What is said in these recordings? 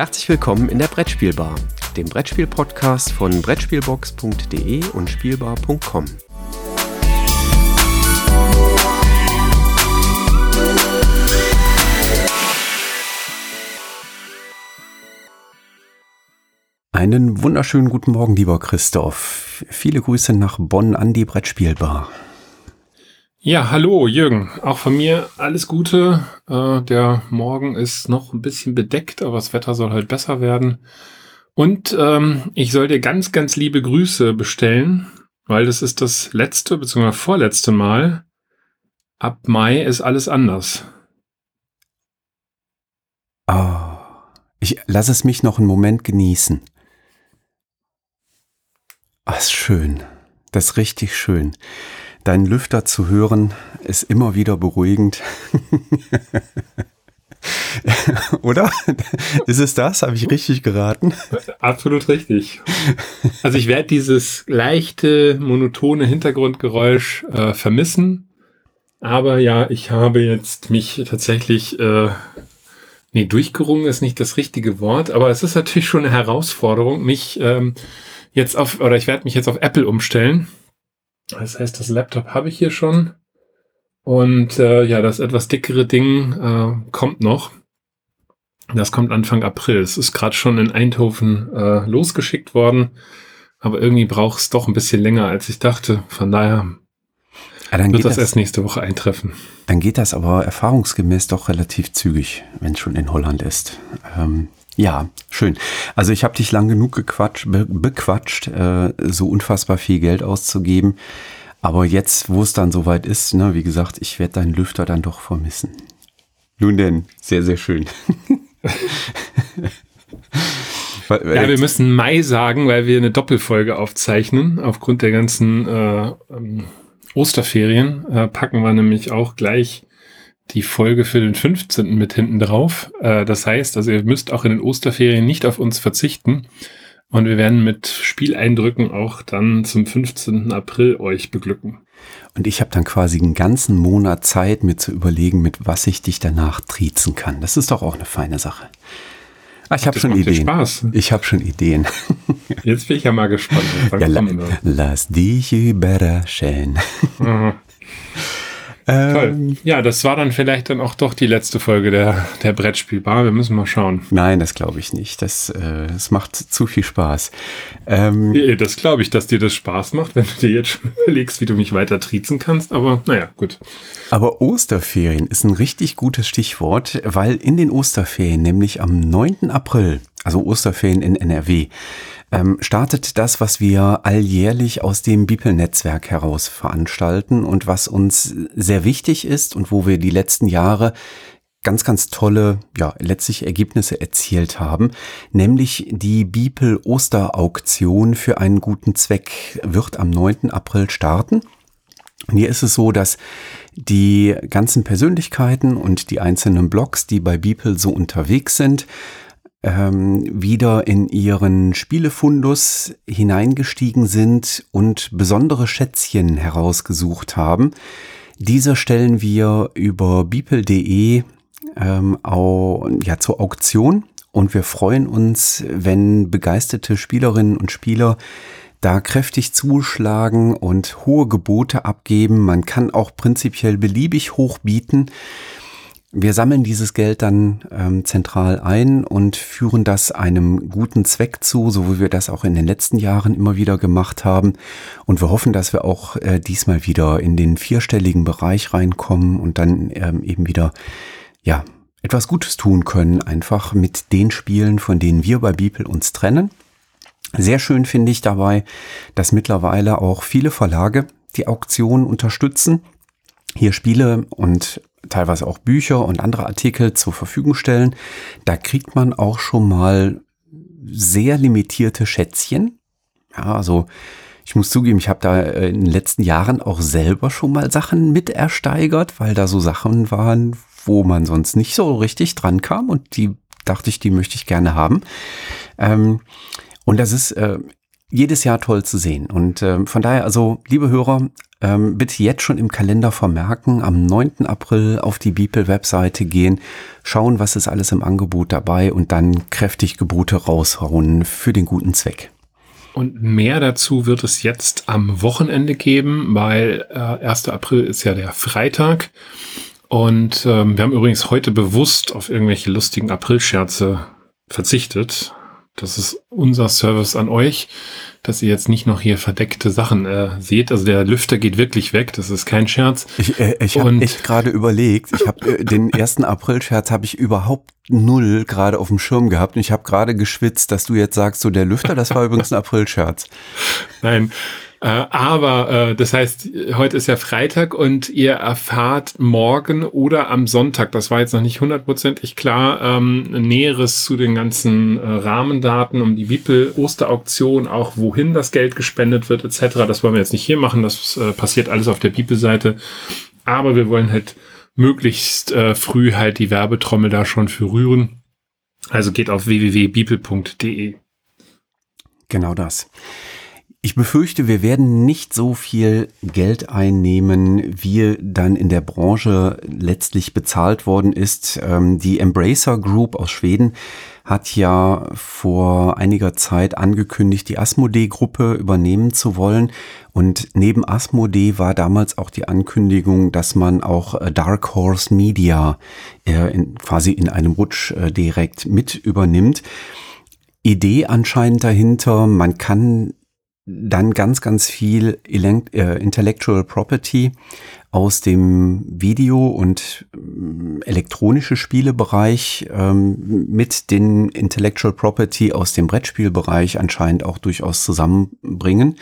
Herzlich willkommen in der Brettspielbar, dem Brettspiel-Podcast von Brettspielbox.de und Spielbar.com. Einen wunderschönen guten Morgen, lieber Christoph. Viele Grüße nach Bonn an die Brettspielbar. Ja, hallo Jürgen. Auch von mir alles Gute. Äh, der Morgen ist noch ein bisschen bedeckt, aber das Wetter soll halt besser werden. Und ähm, ich soll dir ganz, ganz liebe Grüße bestellen, weil das ist das letzte bzw. vorletzte Mal. Ab Mai ist alles anders. Oh, ich lasse es mich noch einen Moment genießen. Ach, ist schön. Das ist richtig schön. Deinen Lüfter zu hören ist immer wieder beruhigend. Oder? Ist es das? Habe ich richtig geraten? Absolut richtig. Also ich werde dieses leichte, monotone Hintergrundgeräusch äh, vermissen. Aber ja, ich habe jetzt mich tatsächlich, äh, nee, durchgerungen ist nicht das richtige Wort, aber es ist natürlich schon eine Herausforderung, mich ähm, jetzt auf, oder ich werde mich jetzt auf Apple umstellen. Das heißt, das Laptop habe ich hier schon. Und äh, ja, das etwas dickere Ding äh, kommt noch. Das kommt Anfang April. Es ist gerade schon in Eindhoven äh, losgeschickt worden. Aber irgendwie braucht es doch ein bisschen länger, als ich dachte. Von daher ja, wird das, das erst nächste Woche eintreffen. Dann geht das aber erfahrungsgemäß doch relativ zügig, wenn es schon in Holland ist. Ähm, ja, schön. Also ich habe dich lang genug gequatscht, be bequatscht, äh, so unfassbar viel Geld auszugeben. Aber jetzt, wo es dann soweit ist, ne, wie gesagt, ich werde deinen Lüfter dann doch vermissen. Nun denn, sehr, sehr schön. ja, wir müssen Mai sagen, weil wir eine Doppelfolge aufzeichnen. Aufgrund der ganzen äh, ähm, Osterferien äh, packen wir nämlich auch gleich die Folge für den 15. mit hinten drauf. Äh, das heißt, also ihr müsst auch in den Osterferien nicht auf uns verzichten. Und wir werden mit Spieleindrücken auch dann zum 15. April euch beglücken. Und ich habe dann quasi einen ganzen Monat Zeit, mir zu überlegen, mit was ich dich danach triezen kann. Das ist doch auch eine feine Sache. Ah, ich habe schon Ideen. Spaß. Ich habe schon Ideen. Jetzt bin ich ja mal gespannt. Ja, la, lass dich überraschen. Ähm, ja, das war dann vielleicht dann auch doch die letzte Folge der, der Brettspielbar. Wir müssen mal schauen. Nein, das glaube ich nicht. Das, äh, das macht zu viel Spaß. Ähm, das glaube ich, dass dir das Spaß macht, wenn du dir jetzt schon überlegst, wie du mich weiter triezen kannst. Aber naja, gut. Aber Osterferien ist ein richtig gutes Stichwort, weil in den Osterferien, nämlich am 9. April, also Osterferien in NRW, ähm, startet das, was wir alljährlich aus dem Bibel-Netzwerk heraus veranstalten und was uns sehr wichtig ist und wo wir die letzten Jahre ganz, ganz tolle, ja, letztlich Ergebnisse erzielt haben, nämlich die Bibel Osterauktion für einen guten Zweck wird am 9. April starten. Und hier ist es so, dass die ganzen Persönlichkeiten und die einzelnen Blogs, die bei Bibel so unterwegs sind, ähm, wieder in ihren Spielefundus hineingestiegen sind und besondere Schätzchen herausgesucht haben. Diese stellen wir über beeple.de ähm, ja, zur Auktion und wir freuen uns, wenn begeisterte Spielerinnen und Spieler da kräftig zuschlagen und hohe Gebote abgeben. Man kann auch prinzipiell beliebig hoch bieten. Wir sammeln dieses Geld dann ähm, zentral ein und führen das einem guten Zweck zu, so wie wir das auch in den letzten Jahren immer wieder gemacht haben. Und wir hoffen, dass wir auch äh, diesmal wieder in den vierstelligen Bereich reinkommen und dann ähm, eben wieder, ja, etwas Gutes tun können, einfach mit den Spielen, von denen wir bei Bibel uns trennen. Sehr schön finde ich dabei, dass mittlerweile auch viele Verlage die Auktion unterstützen hier Spiele und teilweise auch Bücher und andere Artikel zur Verfügung stellen. Da kriegt man auch schon mal sehr limitierte Schätzchen. Ja, also ich muss zugeben, ich habe da äh, in den letzten Jahren auch selber schon mal Sachen mit ersteigert, weil da so Sachen waren, wo man sonst nicht so richtig dran kam und die dachte ich, die möchte ich gerne haben. Ähm, und das ist äh, jedes Jahr toll zu sehen. Und äh, von daher, also, liebe Hörer, ähm, bitte jetzt schon im Kalender vermerken, am 9. April auf die Beeple-Webseite gehen, schauen, was ist alles im Angebot dabei und dann kräftig Gebote raushauen für den guten Zweck. Und mehr dazu wird es jetzt am Wochenende geben, weil äh, 1. April ist ja der Freitag. Und ähm, wir haben übrigens heute bewusst auf irgendwelche lustigen Aprilscherze verzichtet. Das ist unser Service an euch, dass ihr jetzt nicht noch hier verdeckte Sachen äh, seht. Also der Lüfter geht wirklich weg, das ist kein Scherz. Ich, äh, ich habe echt gerade überlegt, ich habe äh, den ersten April-Scherz habe ich überhaupt null gerade auf dem Schirm gehabt und ich habe gerade geschwitzt, dass du jetzt sagst, so der Lüfter, das war übrigens ein April-Scherz. Nein, äh, aber äh, das heißt, heute ist ja Freitag und ihr erfahrt morgen oder am Sonntag, das war jetzt noch nicht hundertprozentig klar, ähm, Näheres zu den ganzen äh, Rahmendaten um die Bibel-Osterauktion, auch wohin das Geld gespendet wird etc. Das wollen wir jetzt nicht hier machen, das äh, passiert alles auf der Bibelseite. Aber wir wollen halt möglichst äh, früh halt die Werbetrommel da schon für rühren. Also geht auf www.bibel.de. Genau das. Ich befürchte, wir werden nicht so viel Geld einnehmen, wie dann in der Branche letztlich bezahlt worden ist. Ähm, die Embracer Group aus Schweden hat ja vor einiger Zeit angekündigt, die Asmodee-Gruppe übernehmen zu wollen. Und neben Asmodee war damals auch die Ankündigung, dass man auch äh, Dark Horse Media äh, quasi in einem Rutsch äh, direkt mit übernimmt. Idee anscheinend dahinter, man kann dann ganz, ganz viel äh, Intellectual Property aus dem Video- und ähm, elektronische Spielebereich ähm, mit den Intellectual Property aus dem Brettspielbereich anscheinend auch durchaus zusammenbringen.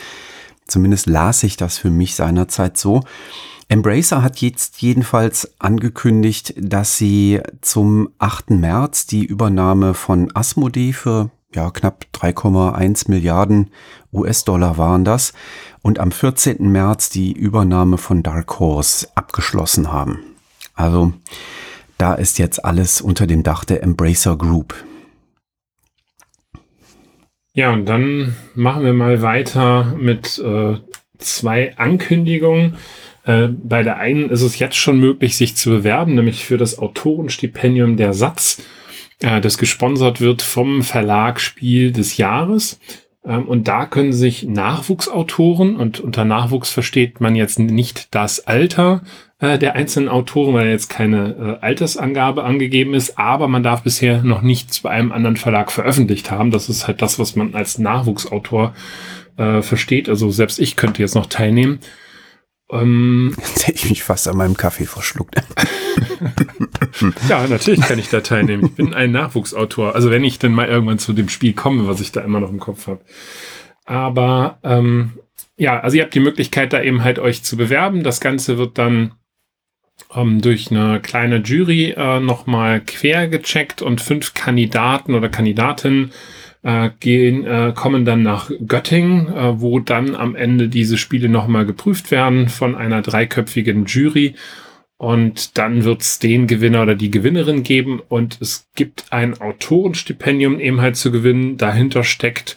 Zumindest las ich das für mich seinerzeit so. Embracer hat jetzt jedenfalls angekündigt, dass sie zum 8. März die Übernahme von Asmodee für ja, knapp 3,1 Milliarden US-Dollar waren das und am 14. März die Übernahme von Dark Horse abgeschlossen haben. Also da ist jetzt alles unter dem Dach der Embracer Group. Ja, und dann machen wir mal weiter mit äh, zwei Ankündigungen. Äh, bei der einen ist es jetzt schon möglich, sich zu bewerben, nämlich für das Autorenstipendium der Satz äh, das gesponsert wird vom Verlag Spiel des Jahres. Ähm, und da können sich Nachwuchsautoren, und unter Nachwuchs versteht man jetzt nicht das Alter äh, der einzelnen Autoren, weil jetzt keine äh, Altersangabe angegeben ist, aber man darf bisher noch nichts bei einem anderen Verlag veröffentlicht haben. Das ist halt das, was man als Nachwuchsautor äh, versteht. Also selbst ich könnte jetzt noch teilnehmen. Ähm, Jetzt hätte ich mich fast an meinem Kaffee verschluckt. ja, natürlich kann ich da teilnehmen. Ich bin ein Nachwuchsautor. Also wenn ich denn mal irgendwann zu dem Spiel komme, was ich da immer noch im Kopf habe. Aber ähm, ja, also ihr habt die Möglichkeit, da eben halt euch zu bewerben. Das Ganze wird dann ähm, durch eine kleine Jury äh, nochmal quer gecheckt und fünf Kandidaten oder Kandidatinnen äh, gehen, äh, kommen dann nach Göttingen, äh, wo dann am Ende diese Spiele nochmal geprüft werden von einer dreiköpfigen Jury. Und dann wird es den Gewinner oder die Gewinnerin geben und es gibt ein Autorenstipendium eben halt zu gewinnen. Dahinter steckt,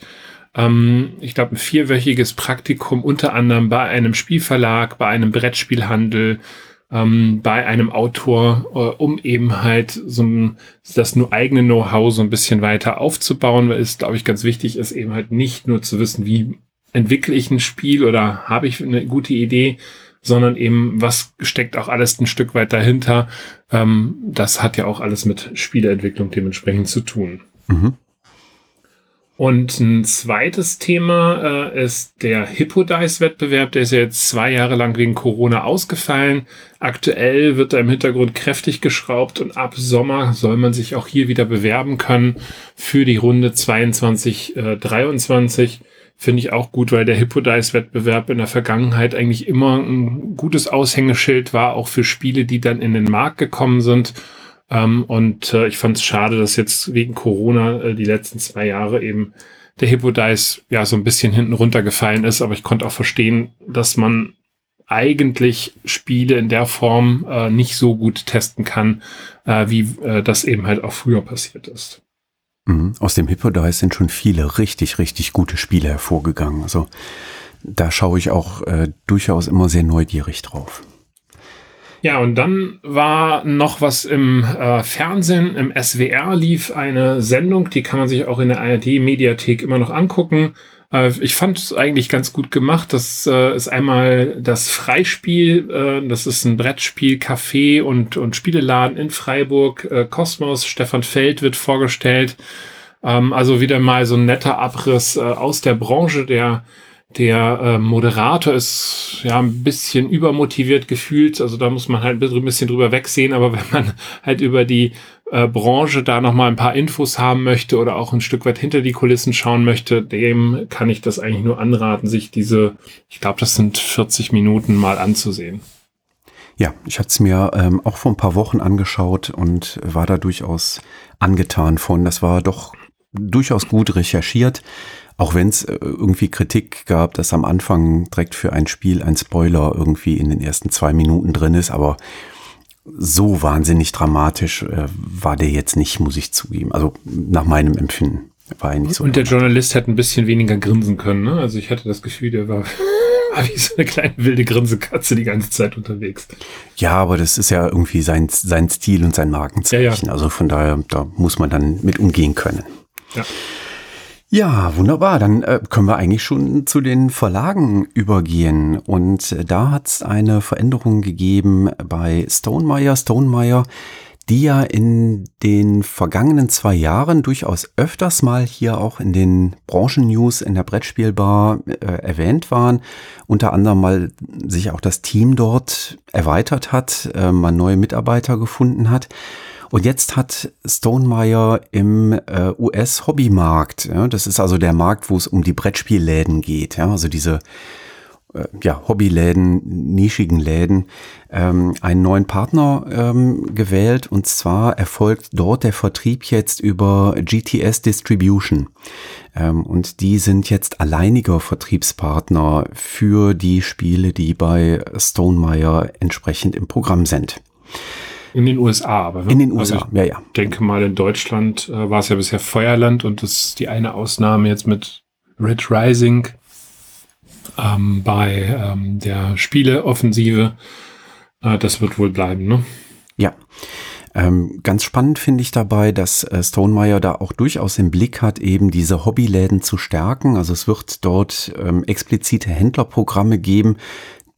ähm, ich glaube, ein vierwöchiges Praktikum unter anderem bei einem Spielverlag, bei einem Brettspielhandel, ähm, bei einem Autor, äh, um eben halt so ein, das nur eigene Know-how so ein bisschen weiter aufzubauen, weil es, glaube ich, ganz wichtig ist, eben halt nicht nur zu wissen, wie entwickle ich ein Spiel oder habe ich eine gute Idee, sondern eben, was steckt auch alles ein Stück weit dahinter. Ähm, das hat ja auch alles mit Spieleentwicklung dementsprechend zu tun. Mhm. Und ein zweites Thema äh, ist der Hippodice-Wettbewerb. Der ist ja jetzt zwei Jahre lang wegen Corona ausgefallen. Aktuell wird da im Hintergrund kräftig geschraubt und ab Sommer soll man sich auch hier wieder bewerben können für die Runde 22, äh, 23. Finde ich auch gut, weil der Hippodice-Wettbewerb in der Vergangenheit eigentlich immer ein gutes Aushängeschild war, auch für Spiele, die dann in den Markt gekommen sind ähm, und äh, ich fand es schade, dass jetzt wegen Corona äh, die letzten zwei Jahre eben der Hippodice ja so ein bisschen hinten runtergefallen ist. Aber ich konnte auch verstehen, dass man eigentlich Spiele in der Form äh, nicht so gut testen kann, äh, wie äh, das eben halt auch früher passiert ist. Mhm. Aus dem Hippodice sind schon viele richtig, richtig gute Spiele hervorgegangen. Also da schaue ich auch äh, durchaus immer sehr neugierig drauf. Ja, und dann war noch was im äh, Fernsehen, im SWR lief eine Sendung, die kann man sich auch in der ARD-Mediathek immer noch angucken. Äh, ich fand es eigentlich ganz gut gemacht. Das äh, ist einmal das Freispiel, äh, das ist ein Brettspiel, Café und, und Spieleladen in Freiburg. Äh, Kosmos, Stefan Feld wird vorgestellt. Ähm, also wieder mal so ein netter Abriss äh, aus der Branche, der der äh, Moderator ist ja ein bisschen übermotiviert gefühlt, also da muss man halt ein bisschen drüber wegsehen, aber wenn man halt über die äh, Branche da nochmal ein paar Infos haben möchte oder auch ein Stück weit hinter die Kulissen schauen möchte, dem kann ich das eigentlich nur anraten, sich diese, ich glaube, das sind 40 Minuten mal anzusehen. Ja, ich hatte es mir ähm, auch vor ein paar Wochen angeschaut und war da durchaus angetan von. Das war doch durchaus gut recherchiert. Auch wenn es äh, irgendwie Kritik gab, dass am Anfang direkt für ein Spiel ein Spoiler irgendwie in den ersten zwei Minuten drin ist, aber so wahnsinnig dramatisch äh, war der jetzt nicht, muss ich zugeben. Also nach meinem Empfinden war er nicht so. Und der Journalist hätte ein bisschen weniger grinsen können. Ne? Also ich hatte das Gefühl, der war wie so eine kleine wilde Grinsekatze die ganze Zeit unterwegs. Ja, aber das ist ja irgendwie sein, sein Stil und sein Markenzeichen. Ja, ja. Also von daher, da muss man dann mit umgehen können. Ja. Ja, wunderbar. Dann äh, können wir eigentlich schon zu den Verlagen übergehen. Und äh, da hat es eine Veränderung gegeben bei Stonemeyer. Stonemeyer, die ja in den vergangenen zwei Jahren durchaus öfters mal hier auch in den Branchennews in der Brettspielbar äh, erwähnt waren. Unter anderem mal sich auch das Team dort erweitert hat, äh, man neue Mitarbeiter gefunden hat. Und jetzt hat Stonemeyer im äh, US-Hobbymarkt, ja, das ist also der Markt, wo es um die Brettspielläden geht, ja, also diese äh, ja, Hobbyläden, nischigen Läden, ähm, einen neuen Partner ähm, gewählt. Und zwar erfolgt dort der Vertrieb jetzt über GTS Distribution. Ähm, und die sind jetzt alleiniger Vertriebspartner für die Spiele, die bei Stonemeyer entsprechend im Programm sind. In den USA, aber. Ne? In den USA, also ja, ja. denke mal, in Deutschland äh, war es ja bisher Feuerland und das ist die eine Ausnahme jetzt mit Red Rising ähm, bei ähm, der Spieleoffensive. Äh, das wird wohl bleiben, ne? Ja. Ähm, ganz spannend finde ich dabei, dass äh, Stonemeyer da auch durchaus im Blick hat, eben diese Hobbyläden zu stärken. Also es wird dort ähm, explizite Händlerprogramme geben,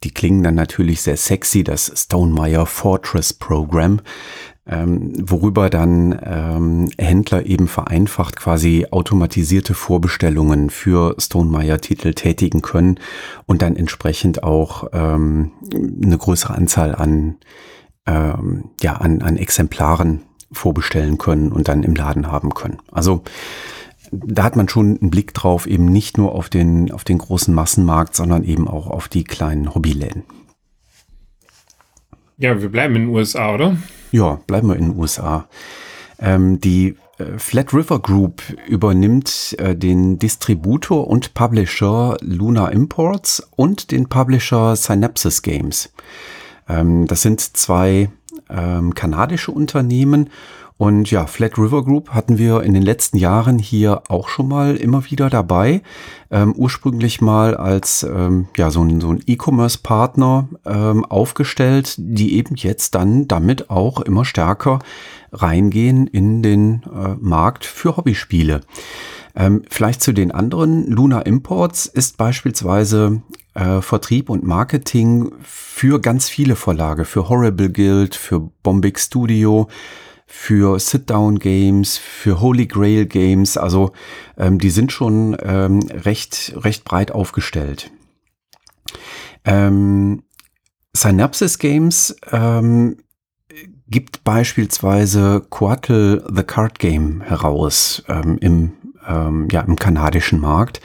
die klingen dann natürlich sehr sexy, das Stonemeyer Fortress Program, ähm, worüber dann ähm, Händler eben vereinfacht quasi automatisierte Vorbestellungen für Stonemeyer-Titel tätigen können und dann entsprechend auch ähm, eine größere Anzahl an, ähm, ja, an, an Exemplaren vorbestellen können und dann im Laden haben können. Also da hat man schon einen Blick drauf, eben nicht nur auf den, auf den großen Massenmarkt, sondern eben auch auf die kleinen Hobbyläden. Ja, wir bleiben in den USA, oder? Ja, bleiben wir in den USA. Ähm, die äh, Flat River Group übernimmt äh, den Distributor und Publisher Luna Imports und den Publisher Synapses Games. Ähm, das sind zwei ähm, kanadische Unternehmen und ja, Flat River Group hatten wir in den letzten Jahren hier auch schon mal immer wieder dabei. Ähm, ursprünglich mal als ähm, ja, so ein, so ein E-Commerce-Partner ähm, aufgestellt, die eben jetzt dann damit auch immer stärker reingehen in den äh, Markt für Hobbyspiele. Ähm, vielleicht zu den anderen. Luna Imports ist beispielsweise äh, Vertrieb und Marketing für ganz viele Verlage, für Horrible Guild, für Bombig Studio, für Sit-Down-Games, für Holy Grail-Games. Also ähm, die sind schon ähm, recht, recht breit aufgestellt. Ähm, Synapses Games ähm, gibt beispielsweise Quattle The Card Game heraus ähm, im, ähm, ja, im kanadischen Markt.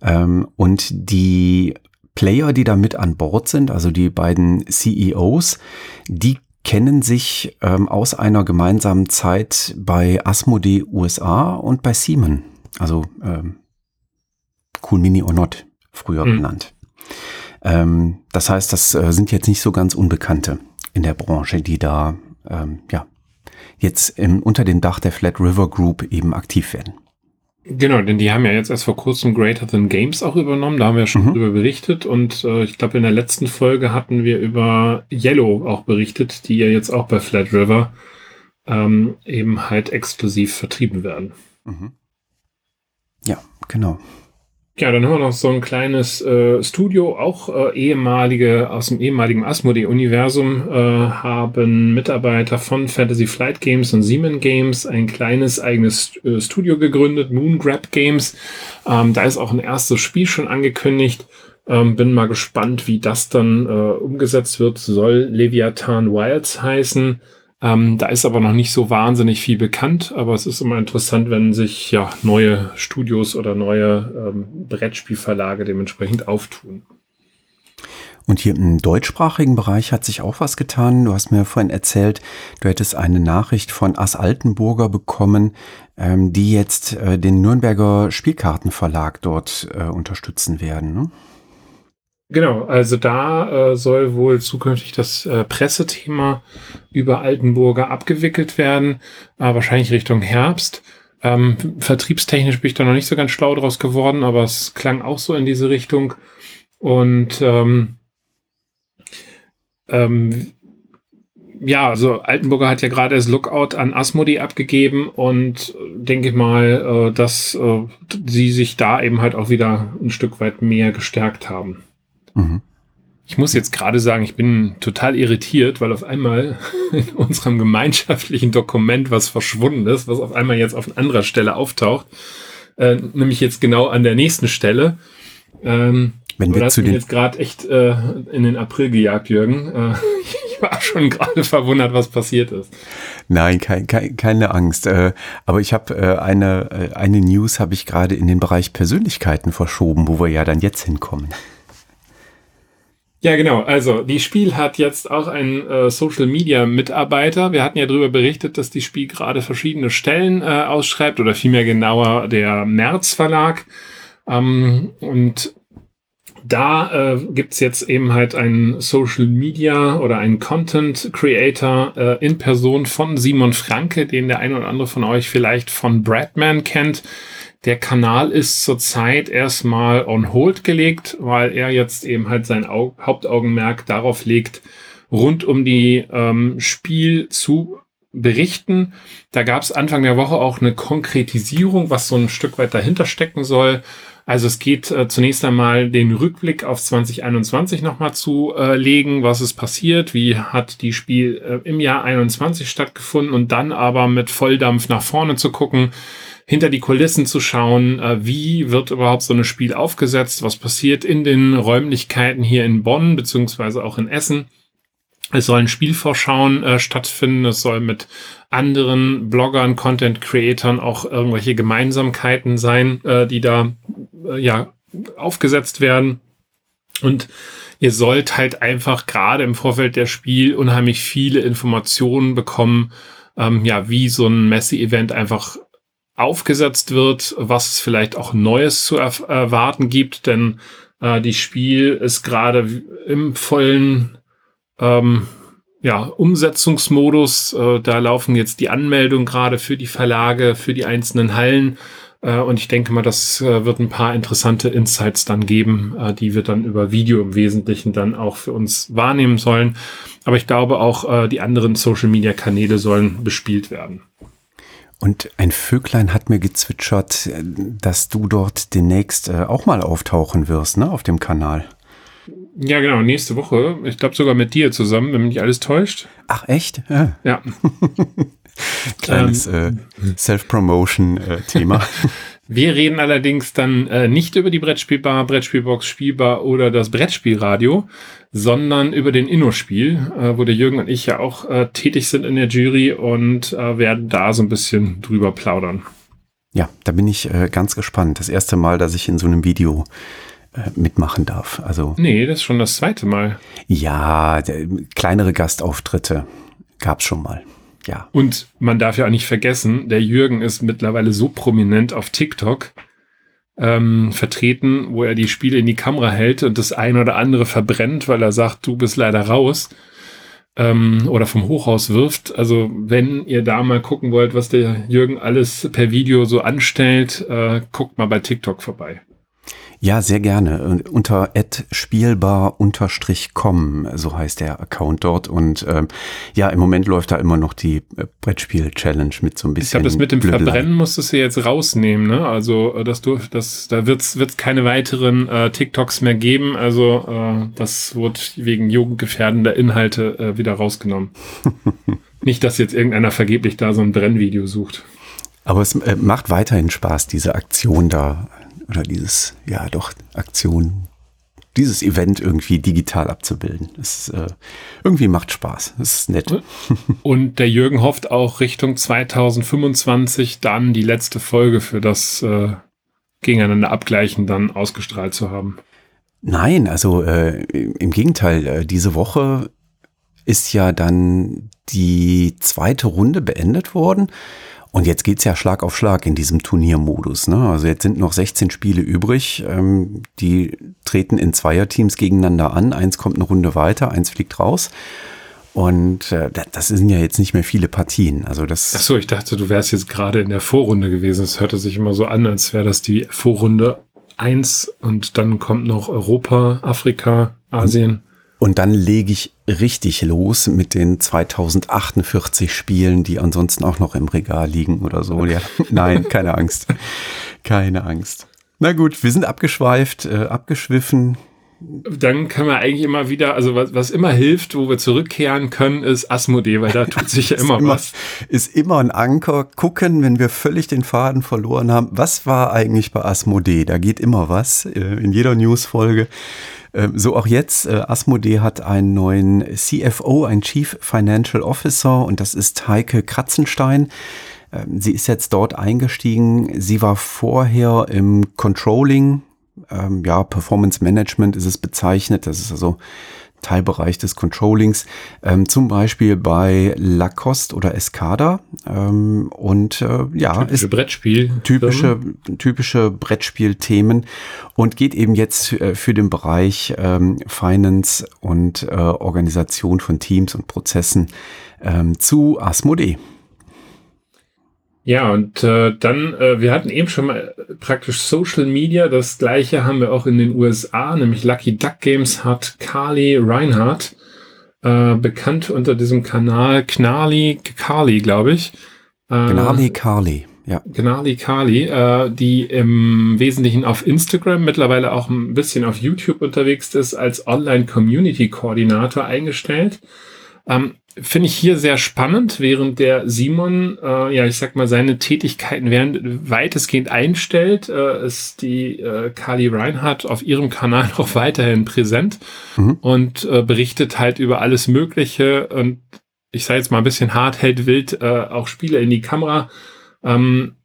Ähm, und die Player, die da mit an Bord sind, also die beiden CEOs, die kennen sich ähm, aus einer gemeinsamen Zeit bei Asmodee USA und bei Siemens, also ähm, Cool Mini or Not, früher mhm. genannt. Ähm, das heißt, das äh, sind jetzt nicht so ganz Unbekannte in der Branche, die da, ähm, ja, jetzt im, unter dem Dach der Flat River Group eben aktiv werden. Genau, denn die haben ja jetzt erst vor kurzem Greater Than Games auch übernommen. Da haben wir ja schon mhm. drüber berichtet. Und äh, ich glaube, in der letzten Folge hatten wir über Yellow auch berichtet, die ja jetzt auch bei Flat River ähm, eben halt exklusiv vertrieben werden. Mhm. Ja, genau. Ja, dann haben wir noch so ein kleines äh, Studio, auch äh, ehemalige aus dem ehemaligen Asmodee-Universum äh, haben Mitarbeiter von Fantasy Flight Games und Siemens Games ein kleines eigenes äh, Studio gegründet, Moon Grab Games. Ähm, da ist auch ein erstes Spiel schon angekündigt. Ähm, bin mal gespannt, wie das dann äh, umgesetzt wird. Soll Leviathan Wilds heißen. Ähm, da ist aber noch nicht so wahnsinnig viel bekannt, aber es ist immer interessant, wenn sich ja neue Studios oder neue ähm, Brettspielverlage dementsprechend auftun. Und hier im deutschsprachigen Bereich hat sich auch was getan. Du hast mir vorhin erzählt, du hättest eine Nachricht von As Altenburger bekommen, ähm, die jetzt äh, den Nürnberger Spielkartenverlag dort äh, unterstützen werden. Ne? Genau, also da äh, soll wohl zukünftig das äh, Pressethema über Altenburger abgewickelt werden, äh, wahrscheinlich Richtung Herbst. Ähm, vertriebstechnisch bin ich da noch nicht so ganz schlau draus geworden, aber es klang auch so in diese Richtung. Und ähm, ähm, ja, also Altenburger hat ja gerade das Lookout an Asmodi abgegeben und denke mal, äh, dass äh, sie sich da eben halt auch wieder ein Stück weit mehr gestärkt haben. Mhm. Ich muss jetzt gerade sagen, ich bin total irritiert, weil auf einmal in unserem gemeinschaftlichen Dokument was verschwunden ist, was auf einmal jetzt auf anderer Stelle auftaucht, äh, nämlich jetzt genau an der nächsten Stelle. Ähm, Wenn wir zu den jetzt gerade echt äh, in den April gejagt, Jürgen. Äh, ich war schon gerade verwundert, was passiert ist. Nein, kein, kein, keine Angst. Äh, aber ich habe äh, eine, äh, eine News habe ich gerade in den Bereich Persönlichkeiten verschoben, wo wir ja dann jetzt hinkommen. Ja, genau. Also, die Spiel hat jetzt auch einen äh, Social Media Mitarbeiter. Wir hatten ja darüber berichtet, dass die Spiel gerade verschiedene Stellen äh, ausschreibt oder vielmehr genauer der März Verlag. Ähm, und da äh, gibt's jetzt eben halt einen Social Media oder einen Content Creator äh, in Person von Simon Franke, den der ein oder andere von euch vielleicht von Bradman kennt. Der Kanal ist zurzeit erstmal on hold gelegt, weil er jetzt eben halt sein Au Hauptaugenmerk darauf legt, rund um die ähm, Spiel zu berichten. Da gab es Anfang der Woche auch eine Konkretisierung, was so ein Stück weit dahinter stecken soll. Also es geht äh, zunächst einmal den Rückblick auf 2021 nochmal zu äh, legen, was ist passiert, wie hat die Spiel äh, im Jahr 21 stattgefunden und dann aber mit Volldampf nach vorne zu gucken, hinter die Kulissen zu schauen, äh, wie wird überhaupt so ein Spiel aufgesetzt, was passiert in den Räumlichkeiten hier in Bonn beziehungsweise auch in Essen. Es sollen Spielvorschauen äh, stattfinden, es soll mit anderen Bloggern, Content Creatern auch irgendwelche Gemeinsamkeiten sein, äh, die da äh, ja aufgesetzt werden. Und ihr sollt halt einfach gerade im Vorfeld der Spiel unheimlich viele Informationen bekommen, ähm, ja, wie so ein Messi-Event einfach aufgesetzt wird, was es vielleicht auch Neues zu erwarten gibt, denn äh, die Spiel ist gerade im vollen ähm, ja, Umsetzungsmodus. Äh, da laufen jetzt die Anmeldungen gerade für die Verlage, für die einzelnen Hallen. Äh, und ich denke mal, das äh, wird ein paar interessante Insights dann geben, äh, die wir dann über Video im Wesentlichen dann auch für uns wahrnehmen sollen. Aber ich glaube auch, äh, die anderen Social-Media-Kanäle sollen bespielt werden. Und ein Vöglein hat mir gezwitschert, dass du dort demnächst äh, auch mal auftauchen wirst, ne, auf dem Kanal. Ja, genau, nächste Woche. Ich glaube sogar mit dir zusammen, wenn mich alles täuscht. Ach, echt? Ja. ja. Kleines ähm, äh, Self-Promotion-Thema. Wir reden allerdings dann äh, nicht über die Brettspielbar, Brettspielbox, Spielbar oder das Brettspielradio, sondern über den Inno-Spiel, äh, wo der Jürgen und ich ja auch äh, tätig sind in der Jury und äh, werden da so ein bisschen drüber plaudern. Ja, da bin ich äh, ganz gespannt. Das erste Mal, dass ich in so einem Video äh, mitmachen darf. Also nee, das ist schon das zweite Mal. Ja, kleinere Gastauftritte gab's schon mal ja. Und man darf ja auch nicht vergessen, der Jürgen ist mittlerweile so prominent auf TikTok ähm, vertreten, wo er die Spiele in die Kamera hält und das ein oder andere verbrennt, weil er sagt, du bist leider raus. ähm, oder vom Hochhaus wirft. Also wenn ihr da mal gucken wollt, was der Jürgen alles per Video so anstellt, äh, guckt mal bei TikTok vorbei. Ja, sehr gerne. Unter spielbar-com, so heißt der Account dort. Und ähm, ja, im Moment läuft da immer noch die äh, Brettspiel-Challenge mit so ein bisschen. Ich glaube, das mit dem Blödelei. Verbrennen musstest du jetzt rausnehmen, ne? Also äh, das, das, da wird es keine weiteren äh, TikToks mehr geben. Also äh, das wird wegen jugendgefährdender Inhalte äh, wieder rausgenommen. Nicht, dass jetzt irgendeiner vergeblich da so ein Brennvideo sucht. Aber es äh, macht weiterhin Spaß, diese Aktion da oder dieses, ja doch, Aktion, dieses Event irgendwie digital abzubilden. Es äh, irgendwie macht Spaß. Es ist nett. Und der Jürgen hofft auch Richtung 2025 dann die letzte Folge für das äh, Gegeneinander abgleichen dann ausgestrahlt zu haben. Nein, also äh, im Gegenteil, äh, diese Woche ist ja dann die zweite Runde beendet worden. Und jetzt geht's ja Schlag auf Schlag in diesem Turniermodus. Ne? Also jetzt sind noch 16 Spiele übrig. Ähm, die treten in Zweierteams gegeneinander an. Eins kommt eine Runde weiter, eins fliegt raus. Und äh, das sind ja jetzt nicht mehr viele Partien. Also das. Ach so, ich dachte, du wärst jetzt gerade in der Vorrunde gewesen. Es hörte sich immer so an, als wäre das die Vorrunde eins und dann kommt noch Europa, Afrika, Asien. Und dann lege ich richtig los mit den 2048 Spielen, die ansonsten auch noch im Regal liegen oder so. Ja, nein, keine Angst. Keine Angst. Na gut, wir sind abgeschweift, äh, abgeschwiffen. Dann können wir eigentlich immer wieder, also was, was immer hilft, wo wir zurückkehren können, ist Asmodee, weil da tut sich ja immer, immer was. Ist immer ein Anker. Gucken, wenn wir völlig den Faden verloren haben. Was war eigentlich bei Asmodee? Da geht immer was äh, in jeder Newsfolge. Ähm, so auch jetzt, äh, Asmodee hat einen neuen CFO, einen Chief Financial Officer und das ist Heike Kratzenstein. Ähm, sie ist jetzt dort eingestiegen. Sie war vorher im Controlling, ähm, ja, Performance Management ist es bezeichnet. Das ist also Teilbereich des Controllings, ähm, zum Beispiel bei Lacoste oder Escada. Ähm, und äh, ja, typische Brettspiel. Typische, typische Brettspielthemen und geht eben jetzt äh, für den Bereich ähm, Finance und äh, Organisation von Teams und Prozessen ähm, zu Asmodee. Ja, und äh, dann, äh, wir hatten eben schon mal praktisch Social Media. Das gleiche haben wir auch in den USA, nämlich Lucky Duck Games hat Carly Reinhardt, äh, bekannt unter diesem Kanal Knarly Carly, glaube ich. Äh, Gnarly Carly, ja. Gnarly Carly, äh, die im Wesentlichen auf Instagram, mittlerweile auch ein bisschen auf YouTube unterwegs ist, als Online-Community-Koordinator eingestellt. Ähm, Finde ich hier sehr spannend, während der Simon, äh, ja, ich sag mal, seine Tätigkeiten während weitestgehend einstellt, äh, ist die äh, Kali Reinhardt auf ihrem Kanal noch weiterhin präsent mhm. und äh, berichtet halt über alles Mögliche und ich sage jetzt mal ein bisschen hart, hält wild äh, auch Spiele in die Kamera. Ähm,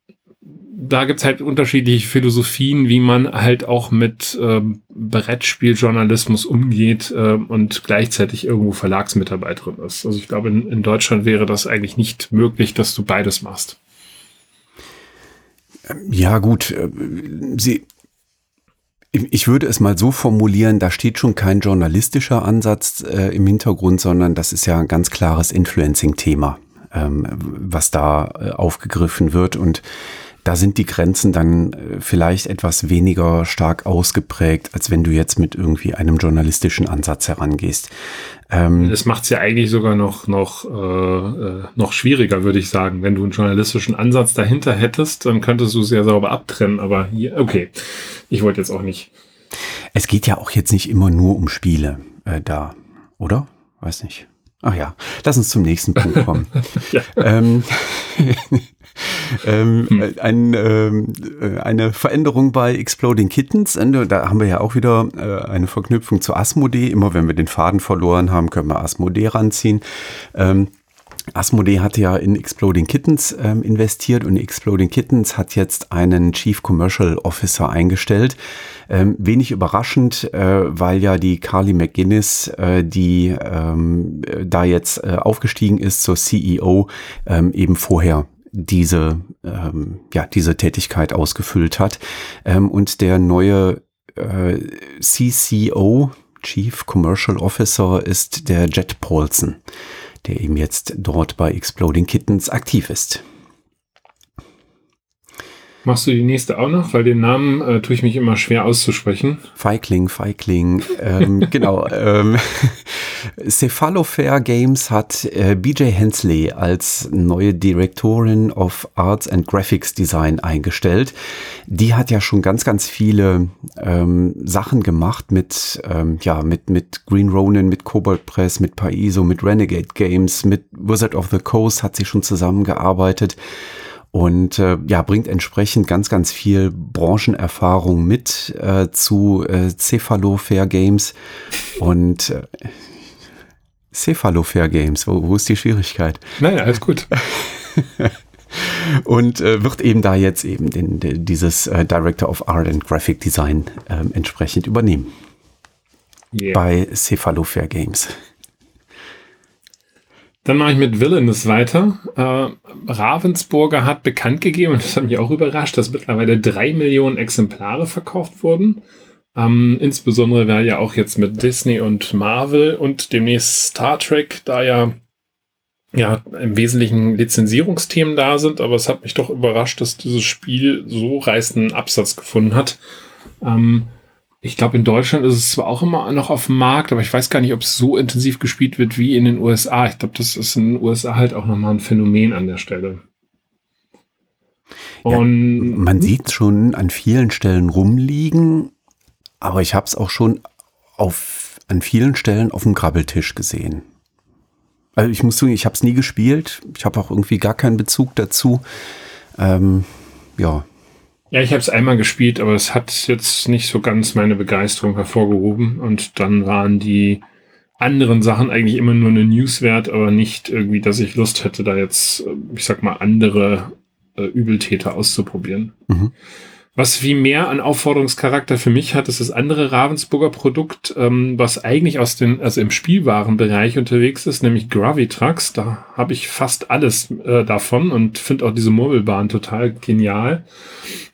da gibt's halt unterschiedliche Philosophien, wie man halt auch mit ähm, Brettspieljournalismus umgeht äh, und gleichzeitig irgendwo Verlagsmitarbeiterin ist. Also ich glaube, in, in Deutschland wäre das eigentlich nicht möglich, dass du beides machst. Ja, gut. Äh, sie, ich würde es mal so formulieren, da steht schon kein journalistischer Ansatz äh, im Hintergrund, sondern das ist ja ein ganz klares Influencing-Thema, ähm, was da äh, aufgegriffen wird. Und da sind die Grenzen dann äh, vielleicht etwas weniger stark ausgeprägt, als wenn du jetzt mit irgendwie einem journalistischen Ansatz herangehst. Ähm, das macht es ja eigentlich sogar noch, noch, äh, äh, noch schwieriger, würde ich sagen. Wenn du einen journalistischen Ansatz dahinter hättest, dann könntest du es ja sauber abtrennen. Aber hier, okay, ich wollte jetzt auch nicht. Es geht ja auch jetzt nicht immer nur um Spiele äh, da, oder? Weiß nicht. Ach ja, lass uns zum nächsten Punkt kommen. ähm, ähm, hm. ein, ähm, äh, eine Veränderung bei Exploding Kittens. Da haben wir ja auch wieder äh, eine Verknüpfung zu Asmodee. Immer wenn wir den Faden verloren haben, können wir Asmodee ranziehen. Ähm, Asmodee hat ja in Exploding Kittens ähm, investiert und Exploding Kittens hat jetzt einen Chief Commercial Officer eingestellt. Ähm, wenig überraschend, äh, weil ja die Carly McGuinness, äh, die ähm, da jetzt äh, aufgestiegen ist zur CEO, ähm, eben vorher diese, ähm, ja, diese Tätigkeit ausgefüllt hat. Ähm, und der neue äh, CCO, Chief Commercial Officer ist der Jet Paulson, der eben jetzt dort bei Exploding Kittens aktiv ist. Machst du die nächste auch noch? Weil den Namen äh, tue ich mich immer schwer auszusprechen. Feigling, Feigling, ähm, genau. Ähm, Cephalofair Games hat äh, BJ Hensley als neue Direktorin of Arts and Graphics Design eingestellt. Die hat ja schon ganz, ganz viele ähm, Sachen gemacht mit, ähm, ja, mit, mit Green Ronin, mit Cobalt Press, mit Paizo, mit Renegade Games, mit Wizard of the Coast hat sie schon zusammengearbeitet und äh, ja, bringt entsprechend ganz, ganz viel Branchenerfahrung mit äh, zu äh, Cephalofair Games und äh, Cephalofair Games, wo, wo ist die Schwierigkeit? Nein, alles gut. und äh, wird eben da jetzt eben den, den, dieses äh, Director of Art and Graphic Design äh, entsprechend übernehmen. Yeah. Bei Cephalofair Games. Dann mache ich mit Villainous weiter. Äh, Ravensburger hat bekannt gegeben, und das hat mich auch überrascht, dass mittlerweile drei Millionen Exemplare verkauft wurden. Ähm, insbesondere weil ja auch jetzt mit Disney und Marvel und demnächst Star Trek da ja ja im Wesentlichen Lizenzierungsthemen da sind, aber es hat mich doch überrascht, dass dieses Spiel so reißenden Absatz gefunden hat. Ähm, ich glaube, in Deutschland ist es zwar auch immer noch auf dem Markt, aber ich weiß gar nicht, ob es so intensiv gespielt wird wie in den USA. Ich glaube, das ist in den USA halt auch nochmal ein Phänomen an der Stelle. Und ja, man sieht schon an vielen Stellen rumliegen, aber ich habe es auch schon auf, an vielen Stellen auf dem Grabbeltisch gesehen. Also ich muss sagen, ich habe es nie gespielt. Ich habe auch irgendwie gar keinen Bezug dazu. Ähm, ja, ja, ich habe es einmal gespielt, aber es hat jetzt nicht so ganz meine Begeisterung hervorgehoben. Und dann waren die anderen Sachen eigentlich immer nur eine Newswert, aber nicht irgendwie, dass ich Lust hätte, da jetzt, äh, ich sag mal, andere äh, Übeltäter auszuprobieren. Mhm. Was wie mehr an Aufforderungscharakter für mich hat, ist das andere Ravensburger Produkt, ähm, was eigentlich aus den, also im Spielwarenbereich unterwegs ist, nämlich Gravitrucks. Da habe ich fast alles äh, davon und finde auch diese Murmelbahn total genial.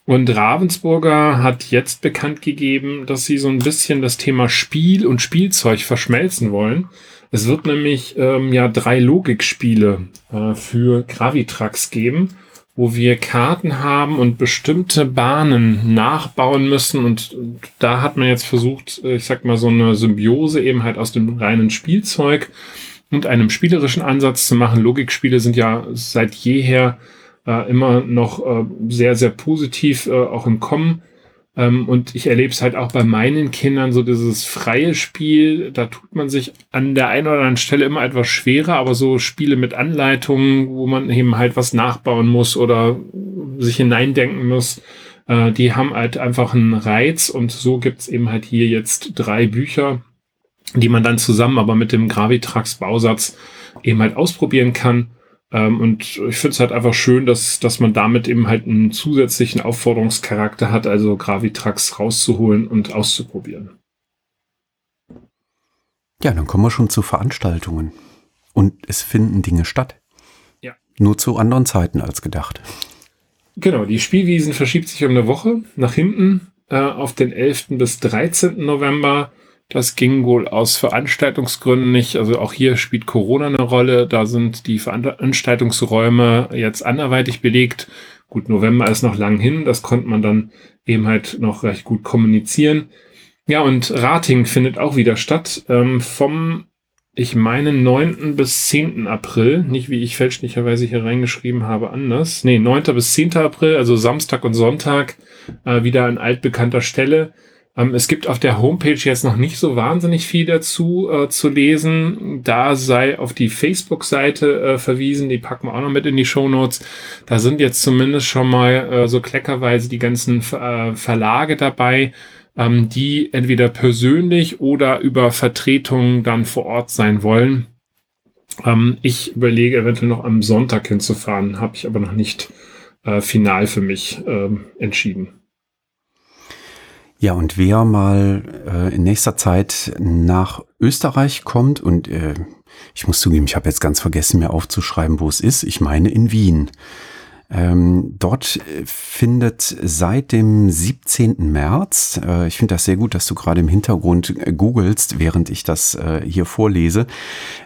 Und Ravensburger hat jetzt bekannt gegeben, dass sie so ein bisschen das Thema Spiel und Spielzeug verschmelzen wollen. Es wird nämlich ähm, ja drei Logikspiele äh, für Gravitrax geben, wo wir Karten haben und bestimmte Bahnen nachbauen müssen. Und da hat man jetzt versucht, ich sag mal, so eine Symbiose eben halt aus dem reinen Spielzeug und einem spielerischen Ansatz zu machen. Logikspiele sind ja seit jeher äh, immer noch äh, sehr, sehr positiv äh, auch im Kommen. Ähm, und ich erlebe es halt auch bei meinen Kindern, so dieses freie Spiel, da tut man sich an der einen oder anderen Stelle immer etwas schwerer, aber so Spiele mit Anleitungen, wo man eben halt was nachbauen muss oder sich hineindenken muss, äh, die haben halt einfach einen Reiz und so gibt's eben halt hier jetzt drei Bücher, die man dann zusammen aber mit dem Gravitrax Bausatz eben halt ausprobieren kann. Ähm, und ich finde es halt einfach schön, dass, dass man damit eben halt einen zusätzlichen Aufforderungscharakter hat, also Gravitrax rauszuholen und auszuprobieren. Ja, dann kommen wir schon zu Veranstaltungen. Und es finden Dinge statt. Ja. Nur zu anderen Zeiten als gedacht. Genau, die Spielwiesen verschiebt sich um eine Woche nach hinten äh, auf den 11. bis 13. November. Das ging wohl aus Veranstaltungsgründen nicht. Also auch hier spielt Corona eine Rolle. Da sind die Veranstaltungsräume jetzt anderweitig belegt. Gut, November ist noch lang hin. Das konnte man dann eben halt noch recht gut kommunizieren. Ja, und Rating findet auch wieder statt. Ähm, vom, ich meine, 9. bis 10. April. Nicht wie ich fälschlicherweise hier reingeschrieben habe, anders. Nee, 9. bis 10. April, also Samstag und Sonntag, äh, wieder an altbekannter Stelle. Ähm, es gibt auf der Homepage jetzt noch nicht so wahnsinnig viel dazu äh, zu lesen. Da sei auf die Facebook-Seite äh, verwiesen, die packen wir auch noch mit in die Show Notes. Da sind jetzt zumindest schon mal äh, so kleckerweise die ganzen äh, Verlage dabei, ähm, die entweder persönlich oder über Vertretungen dann vor Ort sein wollen. Ähm, ich überlege eventuell noch am Sonntag hinzufahren, habe ich aber noch nicht äh, final für mich ähm, entschieden. Ja, und wer mal äh, in nächster Zeit nach Österreich kommt und äh, ich muss zugeben, ich habe jetzt ganz vergessen, mir aufzuschreiben, wo es ist. Ich meine in Wien. Ähm, dort äh, findet seit dem 17. März, äh, ich finde das sehr gut, dass du gerade im Hintergrund äh, googelst, während ich das äh, hier vorlese,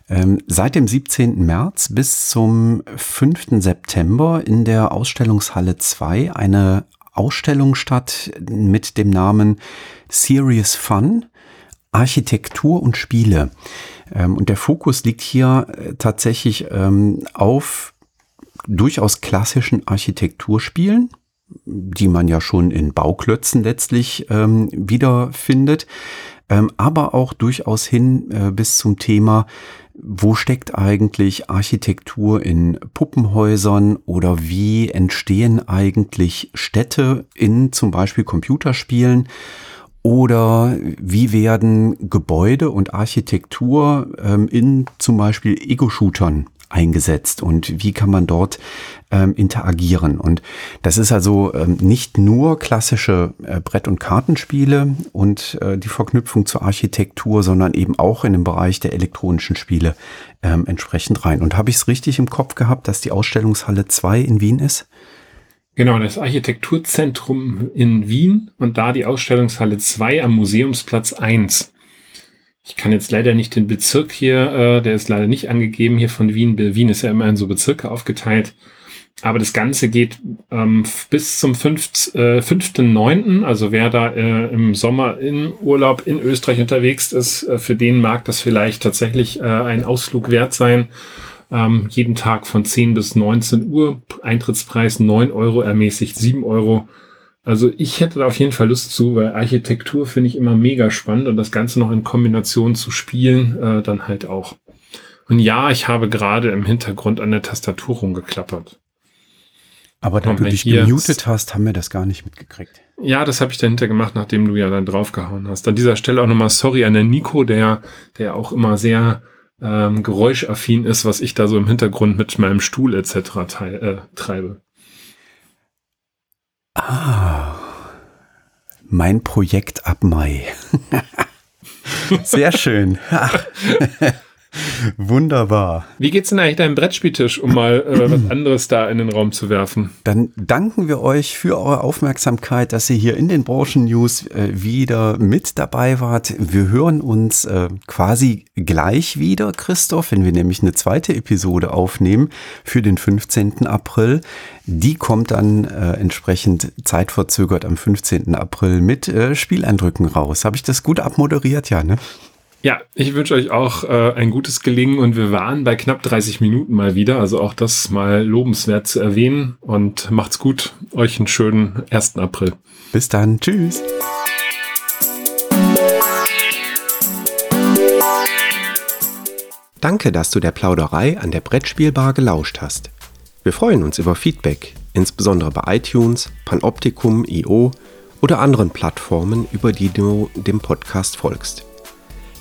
ähm, seit dem 17. März bis zum 5. September in der Ausstellungshalle 2 eine Ausstellung statt mit dem Namen Serious Fun, Architektur und Spiele. Ähm, und der Fokus liegt hier äh, tatsächlich ähm, auf durchaus klassischen Architekturspielen, die man ja schon in Bauklötzen letztlich ähm, wiederfindet, aber auch durchaus hin äh, bis zum Thema, wo steckt eigentlich Architektur in Puppenhäusern oder wie entstehen eigentlich Städte in zum Beispiel Computerspielen? Oder wie werden Gebäude und Architektur ähm, in zum Beispiel Ego-Shootern eingesetzt und wie kann man dort ähm, interagieren. Und das ist also ähm, nicht nur klassische äh, Brett- und Kartenspiele und äh, die Verknüpfung zur Architektur, sondern eben auch in den Bereich der elektronischen Spiele ähm, entsprechend rein. Und habe ich es richtig im Kopf gehabt, dass die Ausstellungshalle 2 in Wien ist? Genau, das Architekturzentrum in Wien und da die Ausstellungshalle 2 am Museumsplatz 1. Ich kann jetzt leider nicht den Bezirk hier, äh, der ist leider nicht angegeben hier von Wien. Wien ist ja immer in so Bezirke aufgeteilt. Aber das Ganze geht ähm, bis zum 5.9. Äh, also wer da äh, im Sommer in Urlaub in Österreich unterwegs ist, äh, für den mag das vielleicht tatsächlich äh, ein Ausflug wert sein. Ähm, jeden Tag von 10 bis 19 Uhr. Eintrittspreis 9 Euro, ermäßigt 7 Euro. Also ich hätte da auf jeden Fall Lust zu, weil Architektur finde ich immer mega spannend und das Ganze noch in Kombination zu spielen, äh, dann halt auch. Und ja, ich habe gerade im Hintergrund an der Tastatur rumgeklappert. Aber da du dich gemutet hast, haben wir das gar nicht mitgekriegt. Ja, das habe ich dahinter gemacht, nachdem du ja dann draufgehauen hast. An dieser Stelle auch nochmal sorry an den Nico, der, der auch immer sehr ähm, geräuschaffin ist, was ich da so im Hintergrund mit meinem Stuhl etc. Äh, treibe. Ah, mein Projekt ab Mai. Sehr schön. Wunderbar. Wie geht's denn eigentlich deinem Brettspieltisch, um mal äh, was anderes da in den Raum zu werfen? Dann danken wir euch für eure Aufmerksamkeit, dass ihr hier in den Branchen-News äh, wieder mit dabei wart. Wir hören uns äh, quasi gleich wieder, Christoph, wenn wir nämlich eine zweite Episode aufnehmen für den 15. April. Die kommt dann äh, entsprechend zeitverzögert am 15. April mit äh, Spieleindrücken raus. Habe ich das gut abmoderiert, ja, ne? Ja, ich wünsche euch auch äh, ein gutes Gelingen und wir waren bei knapp 30 Minuten mal wieder. Also auch das mal lobenswert zu erwähnen und macht's gut. Euch einen schönen 1. April. Bis dann. Tschüss. Danke, dass du der Plauderei an der Brettspielbar gelauscht hast. Wir freuen uns über Feedback, insbesondere bei iTunes, Panoptikum, IO oder anderen Plattformen, über die du dem Podcast folgst.